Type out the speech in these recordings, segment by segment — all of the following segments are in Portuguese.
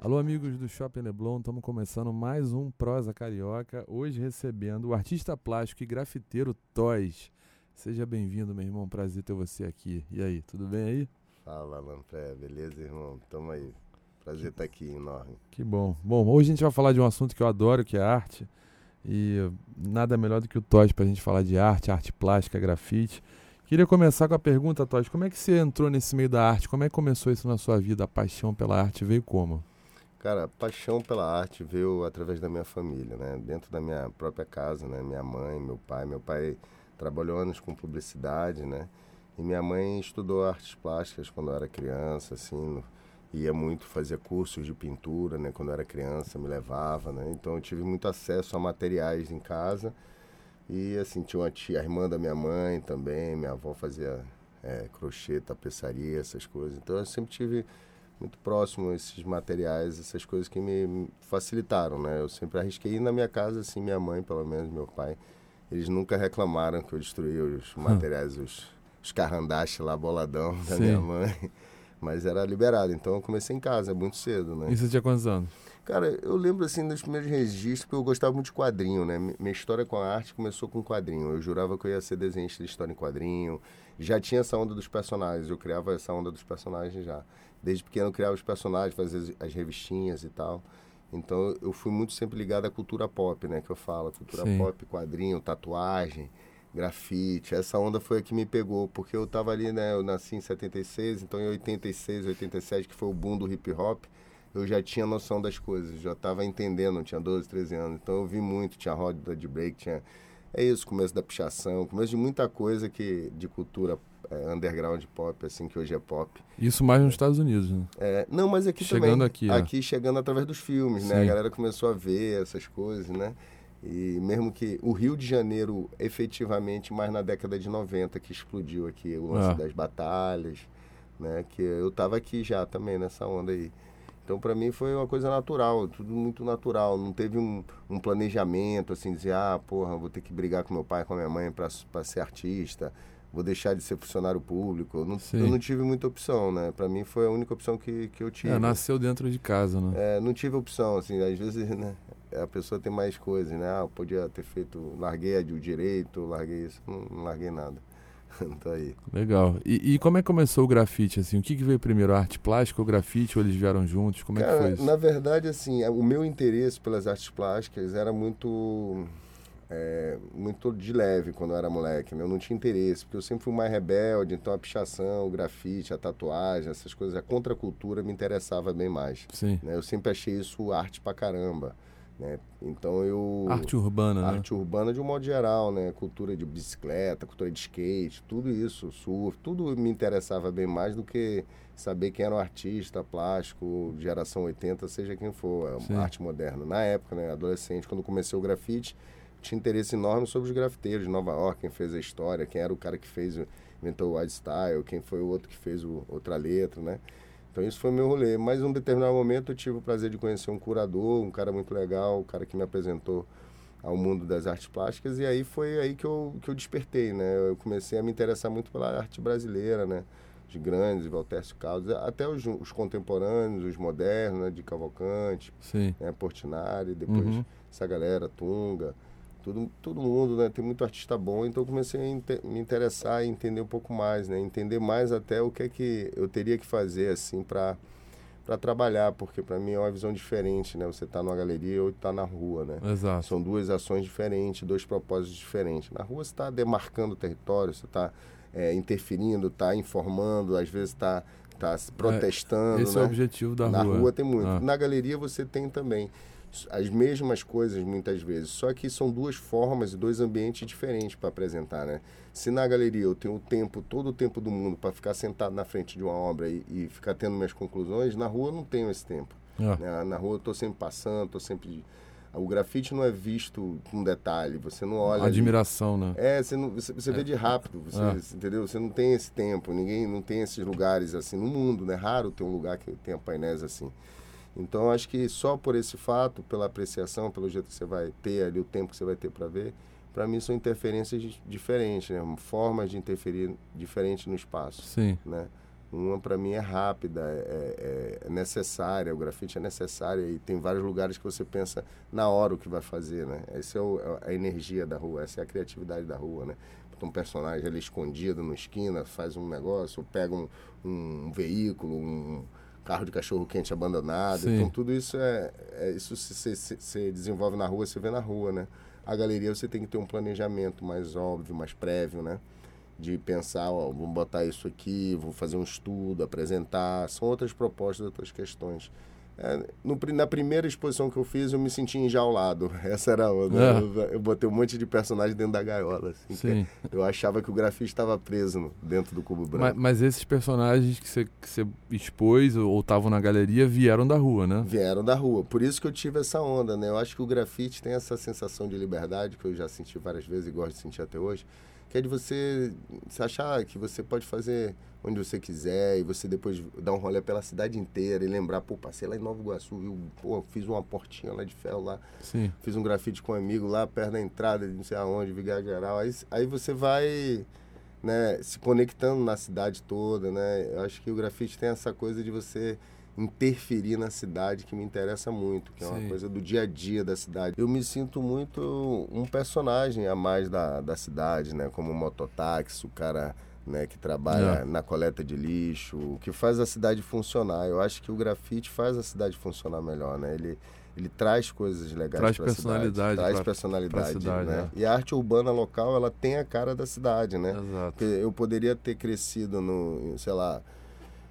Alô, amigos do Shopping Leblon, estamos começando mais um Prosa Carioca. Hoje recebendo o artista plástico e grafiteiro Toys. Seja bem-vindo, meu irmão. Prazer ter você aqui. E aí, tudo bem aí? Fala, Lampré. Beleza, irmão? Tamo aí. Prazer estar aqui, enorme. Que bom. Bom, hoje a gente vai falar de um assunto que eu adoro, que é arte. E nada melhor do que o Toys para a gente falar de arte, arte plástica, grafite. Queria começar com a pergunta, Toys, como é que você entrou nesse meio da arte? Como é que começou isso na sua vida? A paixão pela arte veio como? Cara, a paixão pela arte veio através da minha família, né? Dentro da minha própria casa, né? Minha mãe, meu pai. Meu pai trabalhou anos com publicidade, né? E minha mãe estudou artes plásticas quando eu era criança, assim, ia muito fazer cursos de pintura, né? Quando eu era criança, me levava, né? Então eu tive muito acesso a materiais em casa. E assim, tinha uma tia, a irmã da minha mãe também, minha avó fazia é, crochê, tapeçaria, essas coisas. Então eu sempre tive muito próximo esses materiais, essas coisas que me facilitaram, né? Eu sempre arrisquei e na minha casa, assim, minha mãe, pelo menos, meu pai, eles nunca reclamaram que eu destruía os materiais, os, os carrandaches lá, boladão da Sim. minha mãe. Mas era liberado, então eu comecei em casa, muito cedo, né? E você tinha quantos anos? Cara, eu lembro assim dos primeiros registros, porque eu gostava muito de quadrinho, né? Mi- Minha história com a arte começou com quadrinho. Eu jurava que eu ia ser desenhista de história em quadrinho. Já tinha essa onda dos personagens, eu criava essa onda dos personagens já. Desde pequeno eu criava os personagens, fazia as- as revistinhas e tal. Então eu fui muito sempre ligado à cultura pop, né? Que eu falo, cultura Sim. pop, quadrinho, tatuagem, grafite. Essa onda foi a que me pegou, porque eu tava ali, né? Eu nasci em 76, então em 86, 87, que foi o boom do hip hop eu já tinha noção das coisas, já estava entendendo, tinha 12, 13 anos. Então eu vi muito, tinha roda de break, tinha. É isso, começo da pichação, começo de muita coisa que de cultura é, underground pop, assim, que hoje é pop. Isso mais nos Estados Unidos, né? É, não, mas aqui Chegando também. aqui, é. Aqui chegando através dos filmes, né? A galera começou a ver essas coisas, né? E mesmo que o Rio de Janeiro, efetivamente, mais na década de 90, que explodiu aqui o lance Ah. das batalhas, né? Que eu tava aqui já também nessa onda aí. Então, para mim, foi uma coisa natural, tudo muito natural. Não teve um, um planejamento, assim, dizer, ah, porra, vou ter que brigar com meu pai, com a minha mãe para ser artista, vou deixar de ser funcionário público. Não, eu não tive muita opção, né? Para mim, foi a única opção que, que eu tive. É, nasceu dentro de casa, né? É, não tive opção, assim, às vezes, né? A pessoa tem mais coisas, né? Ah, podia ter feito, larguei de direito, larguei isso, não, não larguei nada. tá aí. Legal. E, e como é que começou o grafite, assim? O que, que veio primeiro, a arte plástica ou grafite? Ou eles vieram juntos? Como é que foi Cara, isso? na verdade, assim, o meu interesse pelas artes plásticas era muito é, muito de leve quando eu era moleque, né? Eu não tinha interesse, porque eu sempre fui mais rebelde, então a pichação, o grafite, a tatuagem, essas coisas, a contracultura me interessava bem mais. Sim. né? Eu sempre achei isso arte pra caramba, né? Então eu... Arte urbana, né? Arte urbana de um modo geral, né? Cultura de bicicleta, cultura de skate, tudo isso, surf, tudo me interessava bem mais do que saber quem era um artista, plástico, geração 80, seja quem for, Sim. arte moderna. Na época, né, adolescente, quando comecei o grafite, tinha interesse enorme sobre os grafiteiros de Nova York, quem fez a história, quem era o cara que fez, o- inventou o Wild Style, quem foi o outro que fez o, outra letra, né? Então isso foi meu rolê. Mas em um determinado momento eu tive o prazer de conhecer um curador, um cara muito legal, um cara que me apresentou ao mundo das artes plásticas e aí foi aí que eu, que eu despertei, né? Eu comecei a me interessar muito pela arte brasileira, né? De grandes, Valtércio Caldas, até os, os contemporâneos, os modernos, né? De Cavalcante, Sim. né? Portinari, depois Uhum. essa galera, Tunga, todo, todo mundo, né? Tem muito artista bom, então eu comecei a inte- me interessar e entender um pouco mais, né? Entender mais até o que é que eu teria que fazer, assim, para para trabalhar, porque para mim é uma visão diferente, né? Você tá numa galeria ou tá na rua, né? Exato. São duas ações diferentes, dois propósitos diferentes. Na rua você está demarcando o território, você está interferindo, está informando, às vezes está tá protestando. Esse né? é o objetivo da Na rua. rua tem muito. Ah. Na galeria você tem também as mesmas coisas muitas vezes, só que são duas formas e dois ambientes diferentes para apresentar, né? Se na galeria eu tenho o tempo, todo o tempo do mundo para ficar sentado na frente de uma obra e, e ficar tendo minhas conclusões, na rua eu não tenho esse tempo. Ah. né? Na rua eu estou sempre passando, estou sempre o grafite não é visto com detalhe, você não olha. ali. Admiração, né? É, você, não, você, você vê de rápido, você, Ah. entendeu? Você não tem esse tempo, ninguém não tem esses lugares assim no mundo, né? Raro ter um lugar que tenha painéis assim. Então, acho que só por esse fato, pela apreciação, pelo jeito que você vai ter ali, o tempo que você vai ter para ver, para mim são interferências di- diferentes, né? Formas de interferir diferentes no espaço, Sim. né? Uma para mim é rápida, é, é- é necessária, o grafite é necessário e tem vários lugares que você pensa na hora o que vai fazer, né? Essa é o- é a energia da rua, essa é a criatividade da rua, né? Um personagem ali escondido na esquina, faz um negócio, pega um, um veículo, um carro de cachorro quente abandonado. Sim. Então tudo isso é, é isso se se- se- se desenvolve na rua, você vê na rua, né? A galeria você tem que ter um planejamento mais óbvio, mais prévio, né? De pensar, ó, vou botar isso aqui, vou fazer um estudo, apresentar, são outras propostas, outras questões. É, no na primeira exposição que eu fiz, eu me senti enjaulado. Essa era a onda. É. Eu, eu botei um monte de personagem dentro da gaiola. assim, eu achava que o grafite estava preso dentro do cubo Mas, branco. mas esses personagens que você, que você expôs ou estavam na galeria vieram da rua, né? Vieram da rua. Por isso que eu tive essa onda, né? Eu acho que o grafite tem essa sensação de liberdade, que eu já senti várias vezes e gosto de sentir até hoje, que é de você se achar que você pode fazer onde você quiser e você depois dar um rolê pela cidade inteira e lembrar, pô, passei lá em Nova Iguaçu, viu? Pô, fiz uma portinha lá de ferro lá, Sim. fiz um grafite com um amigo lá perto da entrada de não sei aonde, Vigário Geral. Aí, aí você vai né, se conectando na cidade toda, né? Eu acho que o grafite tem essa coisa de você interferir na cidade que me interessa muito, que é uma Sim. coisa do dia a dia da cidade. Eu me sinto muito um personagem a mais da, da cidade, né? Como o mototáxi, o cara né, que trabalha É. na coleta de lixo, que faz a cidade funcionar. Eu acho que o grafite faz a cidade funcionar melhor, né? Ele, ele traz coisas legais Traz personalidade cidade, traz pra- personalidade, pra cidade, né? é. E a arte urbana local, ela tem a cara da cidade, né? Exato. Porque eu poderia ter crescido no, sei lá,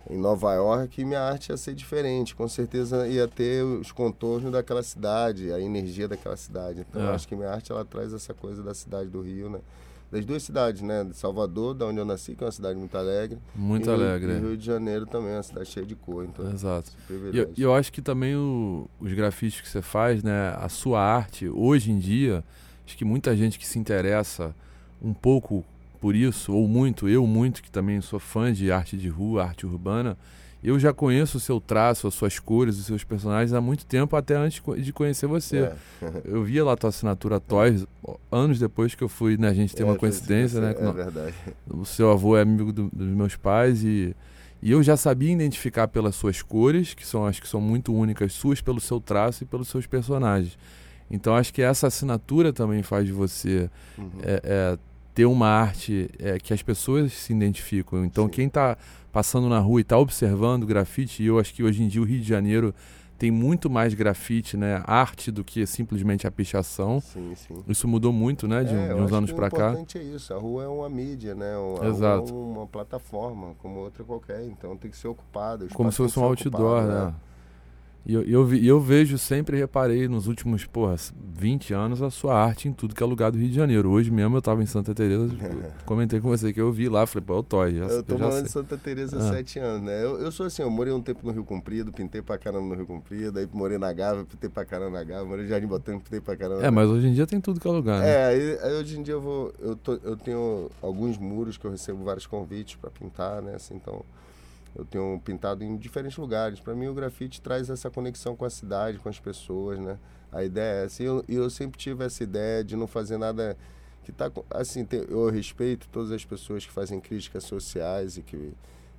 em Nova York minha arte ia ser diferente. Com certeza ia ter os contornos daquela cidade, a energia daquela cidade. Então eu É. acho que minha arte ela traz essa coisa da cidade do Rio, né? Das duas cidades, né? De Salvador, da onde eu nasci, que é uma cidade muito alegre. Muito e Rio- alegre. E Rio de Janeiro também, é uma cidade cheia de cor. Então, Exato. E eu, eu acho que também o- os grafites que você faz, né, a sua arte, hoje em dia, acho que muita gente que se interessa um pouco por isso, ou muito, eu muito, que também sou fã de arte de rua, arte urbana, eu já conheço o seu traço, as suas cores, os seus personagens há muito tempo, até antes de conhecer você. É. Eu via lá a tua assinatura Toys, anos depois que eu fui, né, a gente tem É, uma coincidência, né, É verdade. o seu avô é amigo do- dos meus pais e, e eu já sabia identificar pelas suas cores, que são acho que são muito únicas suas, pelo seu traço e pelos seus personagens. Então acho que essa assinatura também faz de você Uhum. é, é, ter uma arte é, que as pessoas se identificam. Então Sim. quem está passando na rua e está observando grafite, e eu acho que hoje em dia o Rio de Janeiro tem muito mais grafite, né, arte do que simplesmente a pichação. Sim, sim. Isso mudou muito, né, de, É, uns anos para O cá. importante é isso. A rua é uma mídia, né? A Exato. rua é uma plataforma, como outra qualquer. Então tem que ser ocupada. o Como se fosse um outdoor, ocupado, né? E eu, eu, eu vejo, sempre reparei nos últimos, porra, 20 anos a sua arte em tudo que é lugar do Rio de Janeiro. Hoje mesmo eu tava em Santa Teresa, comentei com você que eu vi lá, falei, pô, é o Toy, já, Eu tô morando em. Santa Teresa há Ah. sete anos, né? Eu, eu sou assim, eu morei um tempo no Rio Comprido, pintei pra caramba no Rio Comprido, aí morei na Gávea, pintei pra caramba na Gávea, morei no Jardim Botânico, pintei pra caramba. É, mas hoje em dia tem tudo que é lugar, né? É, aí, aí hoje em dia eu vou. Eu, tô, eu tenho alguns muros que eu recebo vários convites para pintar, né? Assim, então eu tenho pintado em diferentes lugares. Para mim o grafite traz essa conexão com a cidade, com as pessoas, né? A ideia é essa. E eu, eu sempre tive essa ideia de não fazer nada que tá assim, eu respeito todas as pessoas que fazem críticas sociais e que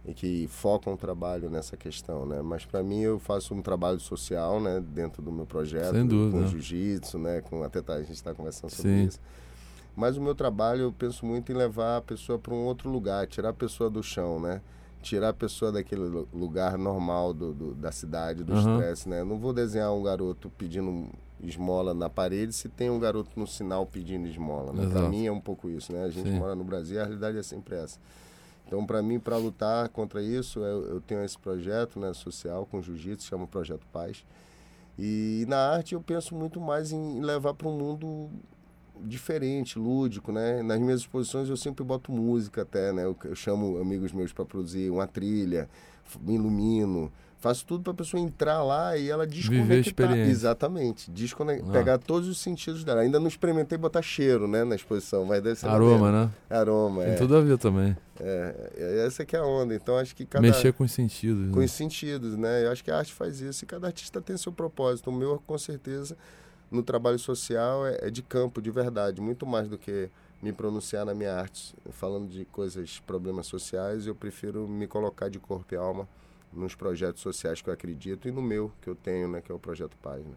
e que focam o trabalho nessa questão, né? Mas para mim eu faço um trabalho social, né, dentro do meu projeto, Sem dúvida. com jiu-jitsu, né, com até tá, a gente está conversando sobre Sim. isso. Mas o meu trabalho eu penso muito em levar a pessoa para um outro lugar, tirar a pessoa do chão, né? Tirar a pessoa daquele lu- lugar normal do, do- da cidade, do estresse, né? Eu não vou desenhar um garoto pedindo esmola na parede se tem um garoto no sinal pedindo esmola, né? Para mim é um pouco isso, né? A gente Sim. mora no Brasil, a realidade é sempre essa. Então, para mim, para lutar contra isso, eu, eu, tenho esse projeto né, social com jiu-jitsu, chama Projeto Paz. E na arte eu penso muito mais em levar para um mundo diferente, lúdico, né? Nas minhas exposições eu sempre boto música até, né? Eu, eu chamo amigos meus para produzir uma trilha, me ilumino, faço tudo para a pessoa entrar lá e ela desconectar. Exatamente, desconectar, ah. pegar todos os sentidos dela. Ainda não experimentei botar cheiro, né, na exposição, mas deve ser aroma, né? Aroma, Tem é. tudo a ver também. É, é, essa que é a onda. Então acho que cada mexer com os sentidos. Com né? os sentidos, né? Eu acho que a arte faz isso e cada artista tem seu propósito. O meu, com certeza, no trabalho social é, é de campo, de verdade, muito mais do que me pronunciar na minha arte, falando de coisas, problemas sociais, eu prefiro me colocar de corpo e alma nos projetos sociais que eu acredito e no meu que eu tenho, né, que é o projeto né?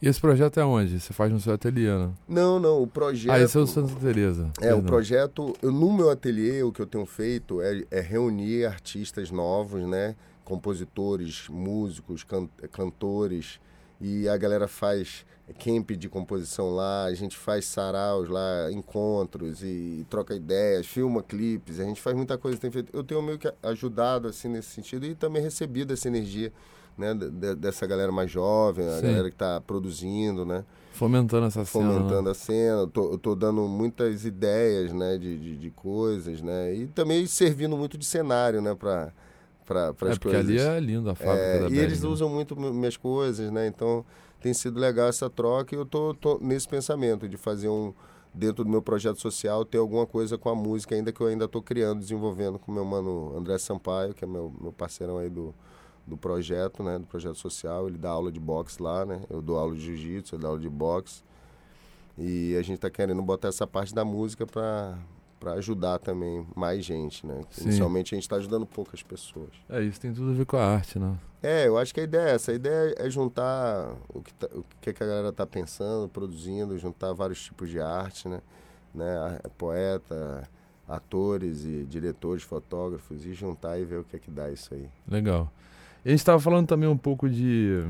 E esse projeto é onde? Você faz no seu ateliê, né? Não, não, o projeto... Ah, esse é o Santa Teresa. É, Perdão. o projeto, eu, no meu ateliê, o que eu tenho feito é, é reunir artistas novos, né? Compositores, músicos, can, cantores, e a galera faz camp de composição lá, a gente faz saraus lá, encontros e, troca ideias, filma clipes, a gente faz muita coisa. Tem feito. Eu tenho meio que ajudado assim nesse sentido e também recebido essa energia né, dessa galera mais jovem, a Sim. galera que está produzindo, né? Fomentando essa cena. Né? Fomentando a cena. Eu tô, eu tô dando muitas ideias, né, de, de, de, coisas, né? E também servindo muito de cenário, né, para para é, as porque coisas. ali é lindo a fábrica é, da E Berg, eles né? usam muito minhas coisas, né? Então tem sido legal essa troca e eu tô, tô, nesse pensamento de fazer um dentro do meu projeto social ter alguma coisa com a música ainda que eu ainda estou criando, desenvolvendo com meu mano André Sampaio, que é meu, meu parceirão aí do, do projeto, né, do projeto social. Ele dá aula de boxe lá, né? Eu dou aula de jiu-jitsu, ele dá aula de boxe. E a gente está querendo botar essa parte da música para para ajudar também mais gente, né? Inicialmente a gente está ajudando poucas pessoas. É, isso tem tudo a ver com a arte, né? É, eu acho que a ideia é essa. A ideia é juntar o que, tá, o que a galera está pensando, produzindo, juntar vários tipos de arte, né? né? Poeta, atores e diretores, fotógrafos, e juntar e ver o que é que dá isso aí. Legal. E a gente estava falando também um pouco de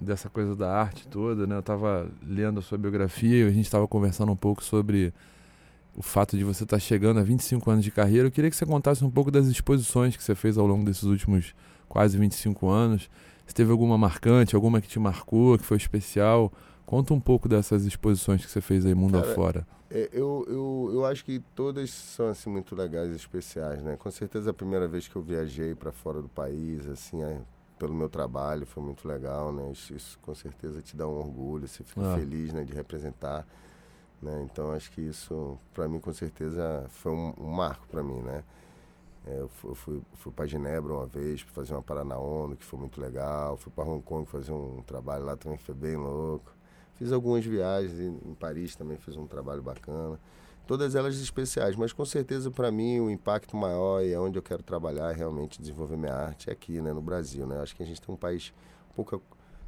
dessa coisa da arte toda, né? Eu estava lendo a sua biografia e a gente estava conversando um pouco sobre o fato de você estar tá chegando a 25 anos de carreira. Eu queria que você contasse um pouco das exposições que você fez ao longo desses últimos quase 25 anos. Se teve alguma marcante, alguma que te marcou, que foi especial. Conta um pouco dessas exposições que você fez aí mundo Cara, afora. É, eu, eu, eu acho que todas são assim muito legais e especiais, né? Com certeza a primeira vez que eu viajei para fora do país, assim, é, pelo meu trabalho, foi muito legal, né? Isso, isso, com certeza te dá um orgulho, você fica ah. feliz, né, de representar né? Então acho que isso, para mim, com certeza foi um, um marco para mim, né? É, eu fui, fui, para Genebra uma vez para fazer uma parada na ONU, que foi muito legal. Fui para Hong Kong fazer um trabalho lá também, que foi bem louco. Fiz algumas viagens em Paris também, fiz um trabalho bacana. Todas elas especiais, mas com certeza para mim o impacto maior e é onde eu quero trabalhar realmente desenvolver minha arte é aqui, né, no Brasil, né? Acho que a gente tem um país pouca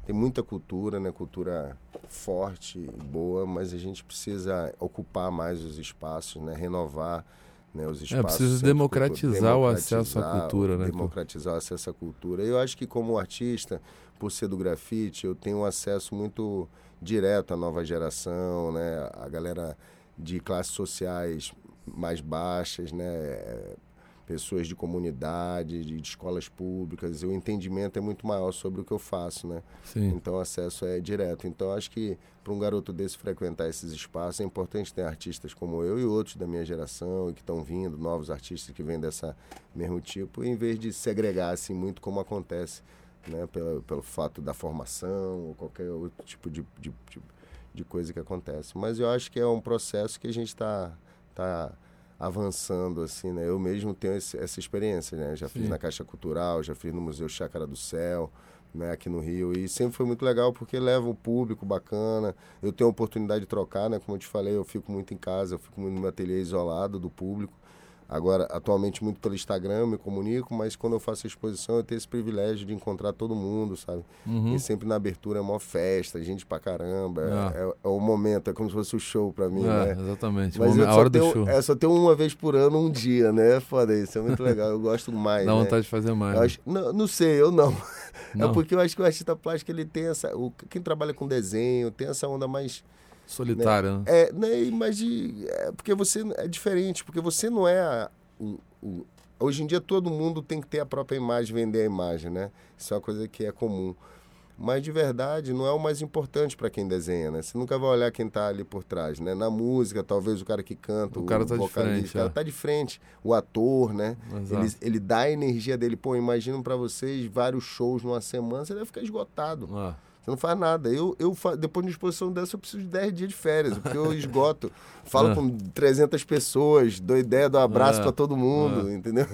tem muita cultura, né? Cultura forte e boa, mas a gente precisa ocupar mais os espaços, né? Renovar né, os espaços. É, precisa democratizar, democratizar, o acesso à cultura, né? Democratizar o acesso à cultura. Eu acho que como artista, por ser do grafite, eu tenho um acesso muito direto à nova geração, né? A galera de classes sociais mais baixas, né? Pessoas de comunidade, de, de, escolas públicas, o entendimento é muito maior sobre o que eu faço, né? Sim. Então o acesso é direto. Então acho que para um garoto desse frequentar esses espaços é importante ter artistas como eu e outros da minha geração e que estão vindo, novos artistas que vêm dessa mesmo tipo, em vez de segregar assim muito como acontece, né? Pelo, pelo fato da formação ou qualquer outro tipo de, de, de, de coisa que acontece. Mas eu acho que é um processo que a gente está tá, tá avançando assim, né? Eu mesmo tenho esse, essa experiência, né? Já Sim. fiz na Caixa Cultural, já fiz no Museu Chácara do Céu, né? Aqui no Rio e sempre foi muito legal porque leva o público bacana. Eu tenho a oportunidade de trocar, né? Como eu te falei, eu fico muito em casa, eu fico muito no meu ateliê isolado do público. Agora, atualmente, muito pelo Instagram, eu me comunico, mas quando eu faço a exposição, eu tenho esse privilégio de encontrar todo mundo, sabe? Uhum. E sempre na abertura é uma festa, gente pra caramba. Ah. É, é, é, o momento, é como se fosse o show pra mim, ah, né? Exatamente, mas a hora tenho, do show. É, só tem uma vez por ano, um dia, né? Foda isso, é muito legal, eu gosto mais. Dá né? vontade de fazer mais. Né? Acho, não, não sei, eu não. não. É porque eu acho que o artista plástico, ele tem essa... O, quem trabalha com desenho, tem essa onda mais solitária, né? né? É, né, mas de, é porque você é diferente, porque você não é a, o, o, hoje em dia todo mundo tem que ter a própria imagem, vender a imagem, né? Isso é uma coisa que é comum. Mas de verdade não é o mais importante para quem desenha, né? Você nunca vai olhar quem está ali por trás, né? Na música, talvez o cara que canta, o, cara tá vocalista, de frente, o cara é. tá de frente, o ator, né? Exato. Ele, ele dá a energia dele. Pô, imagino para vocês vários shows numa semana, você deve ficar esgotado. Ah, Você não faz nada. Eu, eu depois de uma exposição dessa, eu preciso de 10 dias de férias, porque eu esgoto. Falo Ah. com 300 pessoas, dou ideia, dou abraço Ah. para todo mundo, Ah. entendeu?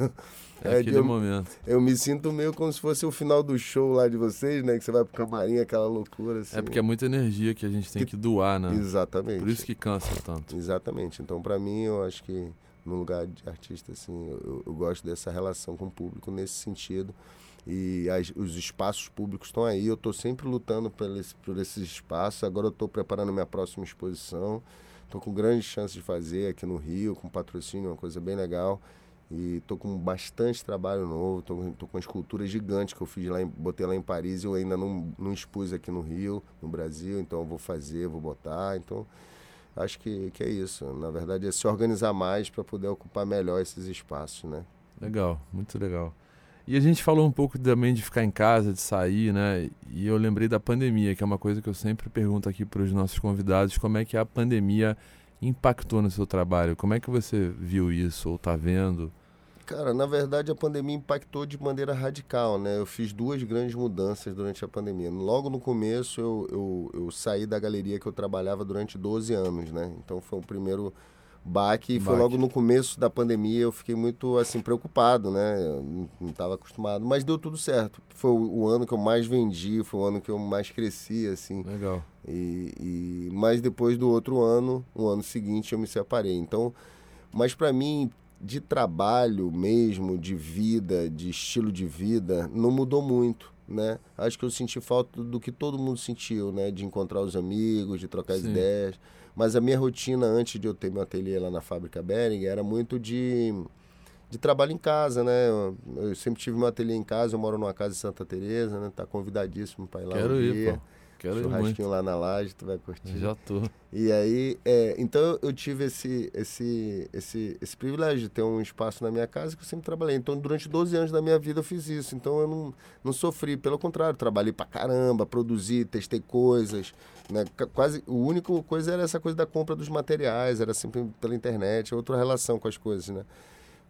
é aquele eu, momento. eu me sinto meio como se fosse o final do show lá de vocês, né? Que você vai pro camarim, aquela loucura, assim. É porque é muita energia que a gente tem que doar, né? Exatamente. Por isso que cansa tanto. Exatamente. Então, para mim, eu acho que no lugar de artista, assim, eu, eu gosto dessa relação com o público nesse sentido. E as- os espaços públicos estão aí. Eu estou sempre lutando por, esse, por esses espaços. Agora eu estou preparando minha próxima exposição. Estou com grandes chances de fazer aqui no Rio, com patrocínio, uma coisa bem legal. E estou com bastante trabalho novo. Estou com uma escultura gigante que eu fiz lá, em, botei lá em Paris e eu ainda não, não expus aqui no Rio, no Brasil. Então eu vou fazer, vou botar. Então acho que, que é isso. Na verdade, é se organizar mais para poder ocupar melhor esses espaços, né? Legal, muito legal. E a gente falou um pouco também de ficar em casa, de sair, né? E eu lembrei da pandemia, que é uma coisa que eu sempre pergunto aqui para os nossos convidados, como é que a pandemia impactou no seu trabalho? Como é que você viu isso ou tá vendo? Cara, na verdade a pandemia impactou de maneira radical, né? Eu fiz duas grandes mudanças durante a pandemia. Logo no começo eu, eu, eu saí da galeria que eu trabalhava durante 12 anos, né? Então foi o primeiro baque e foi logo no começo da pandemia eu fiquei muito assim preocupado, né? Eu não estava acostumado, mas deu tudo certo. Foi o, ano que eu mais vendi, foi o ano que eu mais cresci, assim. Legal. E, e mas depois do outro ano, o ano seguinte, eu me separei. Então, mas para mim, de trabalho mesmo, de vida, de estilo de vida, não mudou muito, né? Acho que eu senti falta do que todo mundo sentiu, né? De encontrar os amigos, de trocar Sim. ideias. Mas a minha rotina antes de eu ter meu ateliê lá na fábrica Bering era muito de de trabalho em casa, né? Eu, eu sempre tive meu ateliê em casa, eu moro numa casa em Santa Teresa, né? Tá convidadíssimo para ir lá Quero um ir, dia. pô. Quero. Churrasquinho lá na laje, tu vai curtir. Já tô. E aí, é, então eu tive esse, esse, esse, esse privilégio de ter um espaço na minha casa que eu sempre trabalhei. Então, durante 12 anos da minha vida eu fiz isso. Então, eu não, não sofri. Pelo contrário, trabalhei pra caramba, produzi, testei coisas. Né? Quase, o único coisa era essa coisa da compra dos materiais, era sempre pela internet, outra relação com as coisas, né?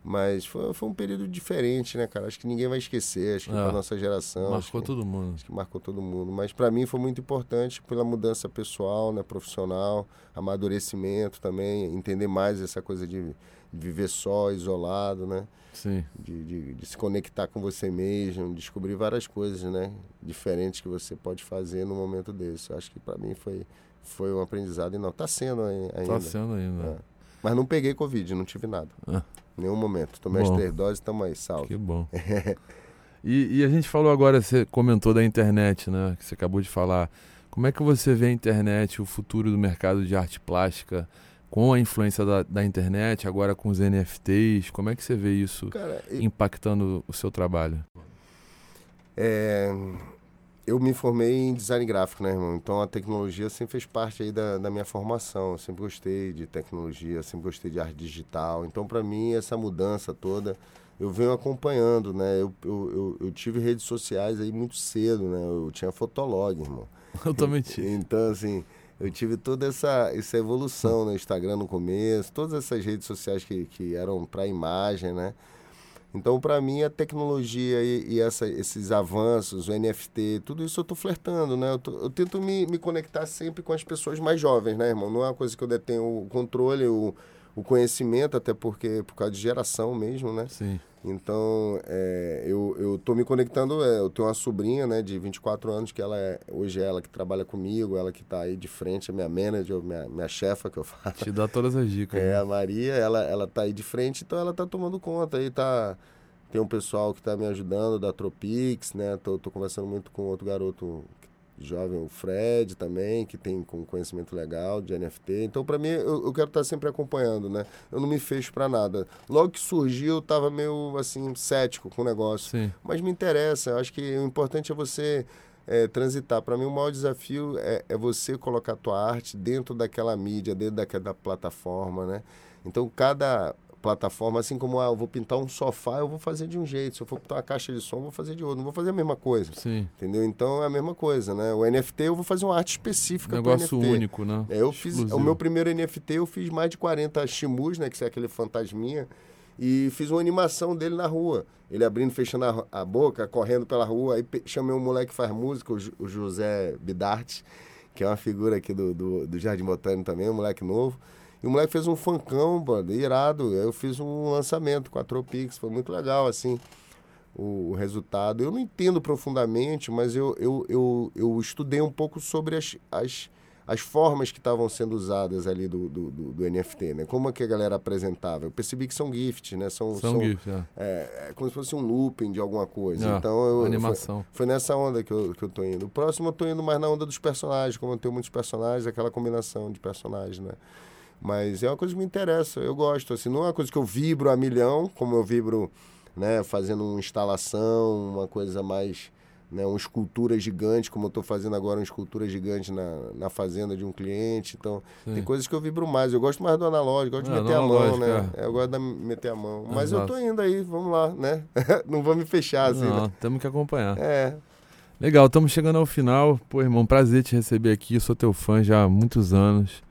Mas foi, foi um período diferente, né, cara? Acho que ninguém vai esquecer, acho que É. pra nossa geração. Marcou que- todo mundo. Acho que marcou todo mundo. Mas para mim foi muito importante pela mudança pessoal, né, profissional, amadurecimento também, entender mais essa coisa de viver só, isolado, né, Sim. de, de, de se conectar com você mesmo, descobrir várias coisas, né, diferentes que você pode fazer no momento desse. Acho que para mim foi foi um aprendizado e não tá sendo ai- ainda. Tá sendo ainda. É. Mas não peguei covid, não tive nada. Ah. Nenhum momento. Tomei Bom. as três doses, tamo aí, salve. Que bom. E, e a gente falou agora, você comentou da internet, né? Que você acabou de falar. Como é que você vê a internet, o futuro do mercado de arte plástica, com a influência da, da internet, agora com os NFTs? Como é que você vê isso Cara, e- impactando o seu trabalho? É, eu me formei em design gráfico, né, irmão? Então a tecnologia sempre fez parte aí da, da minha formação. Eu sempre gostei de tecnologia, sempre gostei de arte digital. Então, para mim, essa mudança toda, eu venho acompanhando, né? Eu, eu, eu, tive redes sociais aí muito cedo, né? Eu tinha Fotolog, irmão. Eu também tive. Então, assim, eu tive toda essa, essa evolução no Instagram no começo, todas essas redes sociais que, que eram para imagem, né? Então, para mim, a tecnologia e, e essa, esses avanços, o NFT, tudo isso eu estou flertando, né? Eu, tô- eu tento me, me conectar sempre com as pessoas mais jovens, né, irmão? Não é uma coisa que eu detenho o controle, o, o conhecimento, até porque por causa de geração mesmo, né? Sim. Então, é, eu, eu tô me conectando, é, eu tenho uma sobrinha, né, de 24 anos, que ela é, hoje é ela que trabalha comigo, ela que está aí de frente, é minha manager, minha, minha chefa, que eu falo. Te dá todas as dicas. É, né? a Maria, ela, ela tá aí de frente, então ela tá tomando conta. Aí tá. Tem um pessoal que tá me ajudando da Tropix, né? Tô, tô conversando muito com outro garoto jovem, o Fred também, que tem com conhecimento legal de NFT. Então, para mim, eu, eu quero estar sempre acompanhando, né? Eu não me fecho para nada. Logo que surgiu, eu tava meio assim, cético com o negócio. Sim. Mas me interessa. Eu acho que o importante é você é, transitar. Para mim, o maior desafio é, é você colocar a tua arte dentro daquela mídia, dentro daquela plataforma, né? Então, cada plataforma, assim como ah, eu vou pintar um sofá, eu vou fazer de um jeito. Se eu for pintar uma caixa de som, eu vou fazer de outro. Não vou fazer a mesma coisa. Sim. Entendeu? Então é a mesma coisa, né? O NFT eu vou fazer uma arte específica Negócio pro NFT. único, né? É, eu fiz o meu primeiro NFT, eu fiz mais de 40 chimus, né, que é aquele fantasminha, e fiz uma animação dele na rua. Ele abrindo, fechando a, a boca, correndo pela rua. Aí chamei um moleque que faz música, o, Ju- o José Bidarte, que é uma figura aqui do, do, do Jardim Botânico também, um moleque novo. E o moleque fez um funkão, brother, irado. Eu fiz um lançamento com a Tropix, foi muito legal, assim, o, o resultado. Eu não entendo profundamente, mas eu, eu, eu, eu estudei um pouco sobre as, as, as formas que estavam sendo usadas ali do, do, do, do NFT, né? Como é que a galera apresentava. Eu percebi que são gifts, né? São, São GIFs, é. é, é como se fosse um looping de alguma coisa. É, então eu, animação. Foi, foi nessa onda que eu, que eu tô indo. O próximo eu tô indo mais na onda dos personagens, como eu tenho muitos personagens, aquela combinação de personagens, né? Mas é uma coisa que me interessa, eu gosto. Assim, não é uma coisa que eu vibro a milhão, como eu vibro, né, fazendo uma instalação, uma coisa mais. Né, uma escultura gigante, como eu estou fazendo agora, uma escultura gigante na, na fazenda de um cliente. Então, Sim. tem coisas que eu vibro mais. Eu gosto mais do analógico, gosto É, de meter a mão, né? é. É, Eu gosto de meter a mão. Mas eu tô Exato. indo aí, vamos lá, né? não vou me fechar, assim, Não, né? temos que acompanhar. É, Legal, estamos chegando ao final. Pô, irmão, prazer te receber aqui. Eu sou teu fã já há muitos anos.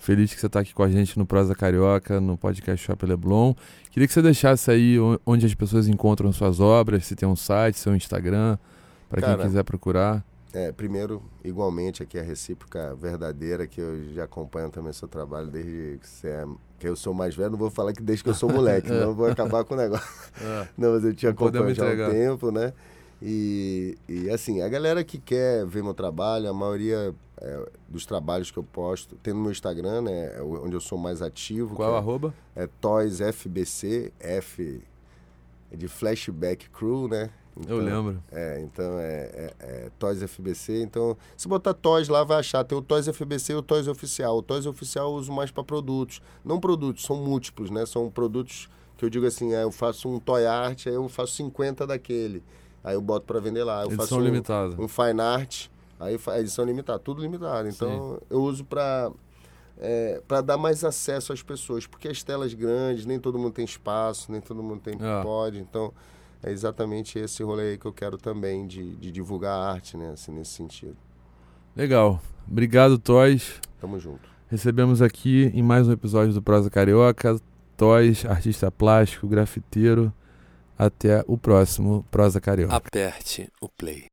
Feliz que você está aqui com a gente no Prosa Carioca, no podcast Shop Leblon. Queria que você deixasse aí o- onde as pessoas encontram suas obras, se tem um site, seu Instagram, para quem quiser procurar. É, primeiro, igualmente, aqui a recíproca verdadeira, que eu já acompanho também seu trabalho desde que você é. Que eu sou mais velho, não vou falar que desde que eu sou moleque, senão eu vou acabar com o negócio. Não, mas eu Não podemos acompanho já há um tempo, né? E, e assim, a galera que quer ver meu trabalho, a maioria é, dos trabalhos que eu posto, tem no meu Instagram, né? é onde eu sou mais ativo. Qual que é- arroba? é Toys FBC, F é de Flashback Crew, né? Eu lembro. É, então é, é, é Toys FBC. Então, se botar Toys lá, vai achar. Tem o Toys FBC e o Toys Oficial. O Toys Oficial eu uso mais para produtos. Não produtos, são múltiplos, né? São produtos que eu digo assim, é, eu faço um Toy Art, aí eu faço 50 daquele. Aí eu boto para vender lá. Eu faço Edição um, limitada. um Fine Art, aí fa- edição limitada, tudo limitado. Então, eu uso para é, para dar mais acesso às pessoas, porque as telas grandes, nem todo mundo tem espaço, nem todo mundo tem É. pode, então é exatamente esse rolê aí que eu quero também de, de divulgar a arte, né, assim, nesse sentido. Legal. Obrigado, Toys. Tamo junto. Recebemos aqui em mais um episódio do Prosa Carioca, Toys, artista plástico, grafiteiro. Até o próximo Prosa Carioca. Aperte o play.